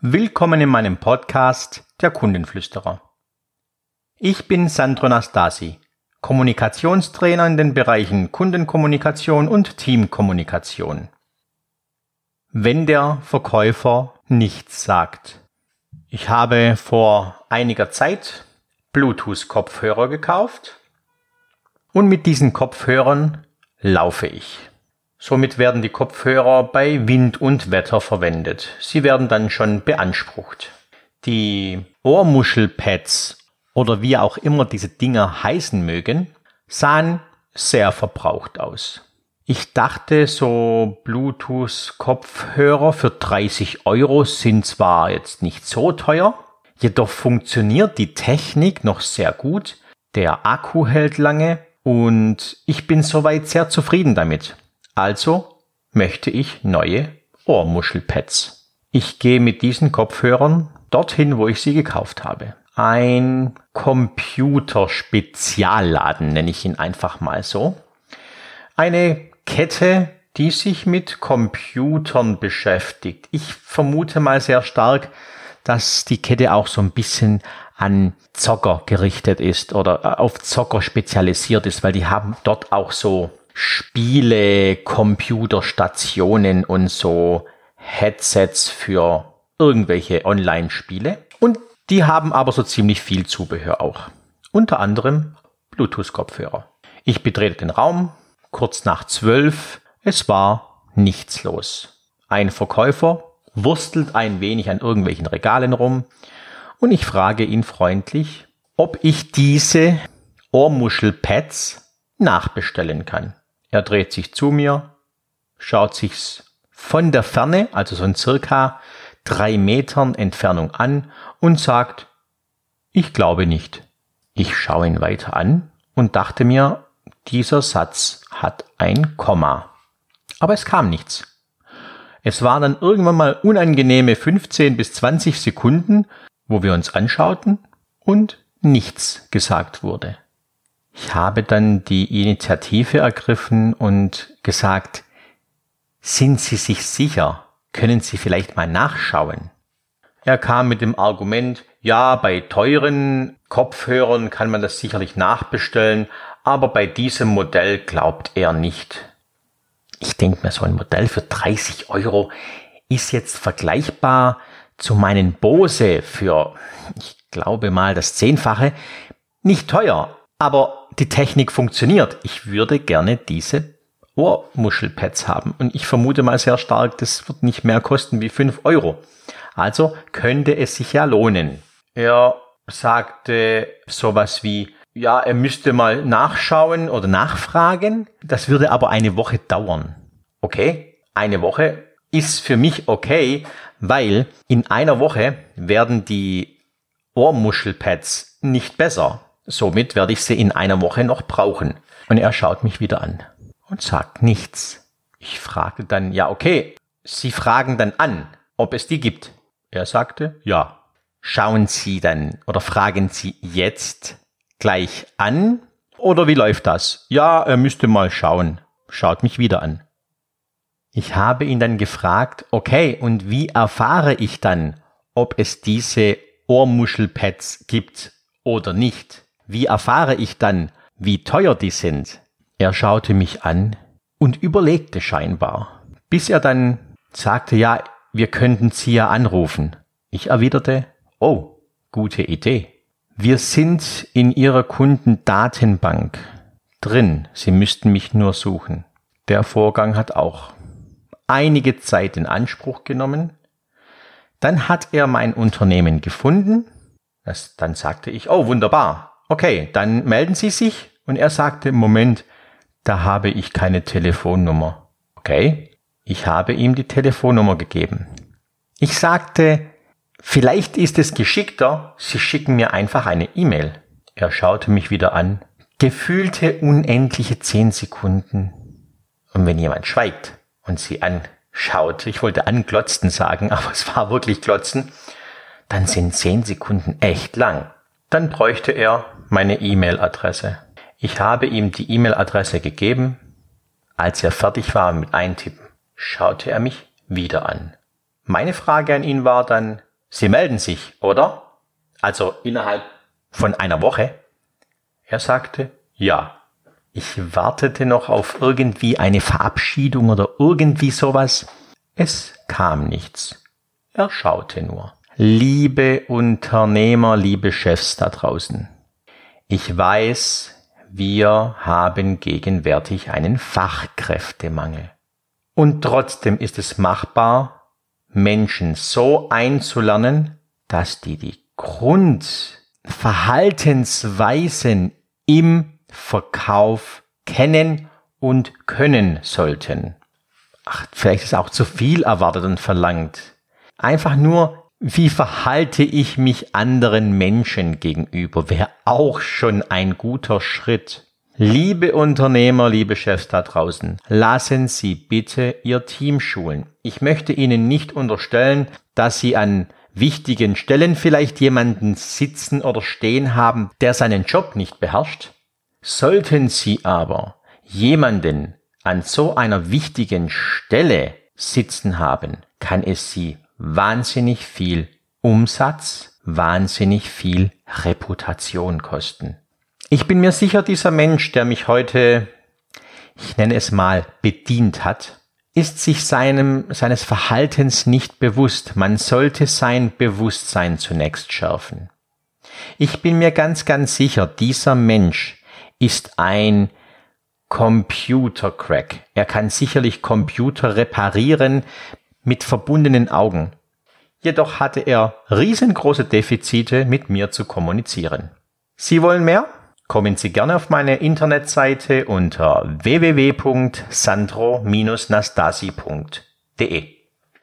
Willkommen in meinem Podcast Der Kundenflüsterer. Ich bin Sandro Nastasi, Kommunikationstrainer in den Bereichen Kundenkommunikation und Teamkommunikation. Wenn der Verkäufer nichts sagt. Ich habe vor einiger Zeit Bluetooth-Kopfhörer gekauft und mit diesen Kopfhörern laufe ich. Somit werden die Kopfhörer bei Wind und Wetter verwendet. Sie werden dann schon beansprucht. Die Ohrmuschelpads oder wie auch immer diese Dinger heißen mögen, sahen sehr verbraucht aus. Ich dachte, so Bluetooth-Kopfhörer für 30 Euro sind zwar jetzt nicht so teuer, jedoch funktioniert die Technik noch sehr gut, der Akku hält lange und ich bin soweit sehr zufrieden damit. Also möchte ich neue Ohrmuschelpads. Ich gehe mit diesen Kopfhörern dorthin, wo ich sie gekauft habe. Ein Computerspezialladen nenne ich ihn einfach mal so. Eine Kette, die sich mit Computern beschäftigt. Ich vermute mal sehr stark, dass die Kette auch so ein bisschen an Zocker gerichtet ist oder auf Zocker spezialisiert ist, weil die haben dort auch so Spiele, Computerstationen und so Headsets für irgendwelche Online-Spiele. Und die haben aber so ziemlich viel Zubehör auch. Unter anderem Bluetooth-Kopfhörer. Ich betrete den Raum, kurz nach zwölf. Es war nichts los. Ein Verkäufer wurstelt ein wenig an irgendwelchen Regalen rum und ich frage ihn freundlich, ob ich diese Ohrmuschelpads nachbestellen kann. Er dreht sich zu mir, schaut sich's von der Ferne, also so in circa drei Metern Entfernung an und sagt, ich glaube nicht. Ich schaue ihn weiter an und dachte mir, dieser Satz hat ein Komma. Aber es kam nichts. Es waren dann irgendwann mal unangenehme 15 bis 20 Sekunden, wo wir uns anschauten und nichts gesagt wurde. Ich habe dann die Initiative ergriffen und gesagt, sind Sie sich sicher? Können Sie vielleicht mal nachschauen? Er kam mit dem Argument, ja, bei teuren Kopfhörern kann man das sicherlich nachbestellen, aber bei diesem Modell glaubt er nicht. Ich denke mir, so ein Modell für 30 Euro ist jetzt vergleichbar zu meinen Bose für, ich glaube mal, das Zehnfache. Nicht teuer, aber die Technik funktioniert. Ich würde gerne diese Ohrmuschelpads haben. Und ich vermute mal sehr stark, das wird nicht mehr kosten wie 5 Euro. Also könnte es sich ja lohnen. Er sagte sowas wie, ja, er müsste mal nachschauen oder nachfragen. Das würde aber eine Woche dauern. Okay, eine Woche ist für mich okay, weil in einer Woche werden die Ohrmuschelpads nicht besser. Somit werde ich sie in einer Woche noch brauchen. Und er schaut mich wieder an und sagt nichts. Ich fragte dann, ja, okay, Sie fragen dann an, ob es die gibt. Er sagte, ja. Schauen Sie dann oder fragen Sie jetzt gleich an oder wie läuft das? Ja, er müsste mal schauen. Schaut mich wieder an. Ich habe ihn dann gefragt, okay, und wie erfahre ich dann, ob es diese Ohrmuschelpads gibt oder nicht? Wie erfahre ich dann, wie teuer die sind? Er schaute mich an und überlegte scheinbar, bis er dann sagte, ja, wir könnten Sie ja anrufen. Ich erwiderte, oh, gute Idee. Wir sind in Ihrer Kundendatenbank drin. Sie müssten mich nur suchen. Der Vorgang hat auch einige Zeit in Anspruch genommen. Dann hat er mein Unternehmen gefunden. Das, dann sagte ich, oh, wunderbar okay, dann melden Sie sich. Und er sagte, Moment, da habe ich keine Telefonnummer. Okay, ich habe ihm die Telefonnummer gegeben. Ich sagte, vielleicht ist es geschickter, Sie schicken mir einfach eine E-Mail. Er schaute mich wieder an. Gefühlte unendliche zehn Sekunden. Und wenn jemand schweigt und sie anschaut, ich wollte anglotzen sagen, aber es war wirklich glotzen, dann sind zehn Sekunden echt lang. Dann bräuchte er meine E-Mail-Adresse. Ich habe ihm die E-Mail-Adresse gegeben. Als er fertig war mit Eintippen, schaute er mich wieder an. Meine Frage an ihn war dann, Sie melden sich, oder? Also innerhalb von einer Woche? Er sagte, ja. Ich wartete noch auf irgendwie eine Verabschiedung oder irgendwie sowas. Es kam nichts. Er schaute nur. Liebe Unternehmer, liebe Chefs da draußen. Ich weiß, wir haben gegenwärtig einen Fachkräftemangel. Und trotzdem ist es machbar, Menschen so einzulernen, dass die die Grundverhaltensweisen im Verkauf kennen und können sollten. Ach, vielleicht ist auch zu viel erwartet und verlangt. Einfach nur, wie verhalte ich mich anderen Menschen gegenüber, wäre auch schon ein guter Schritt. Liebe Unternehmer, liebe Chefs da draußen, lassen Sie bitte Ihr Team schulen. Ich möchte Ihnen nicht unterstellen, dass Sie an wichtigen Stellen vielleicht jemanden sitzen oder stehen haben, der seinen Job nicht beherrscht. Sollten Sie aber jemanden an so einer wichtigen Stelle sitzen haben, kann es Sie wahnsinnig viel Umsatz, wahnsinnig viel Reputation kosten. Ich bin mir sicher, dieser Mensch, der mich heute, ich nenne es mal, bedient hat, ist sich seinem, seines Verhaltens nicht bewusst. Man sollte sein Bewusstsein zunächst schärfen. Ich bin mir ganz, ganz sicher, dieser Mensch ist ein Computercrack. Er kann sicherlich Computer reparieren mit verbundenen Augen. Jedoch hatte er riesengroße Defizite, mit mir zu kommunizieren. Sie wollen mehr? Kommen Sie gerne auf meine Internetseite unter www.sandro-nastasi.de.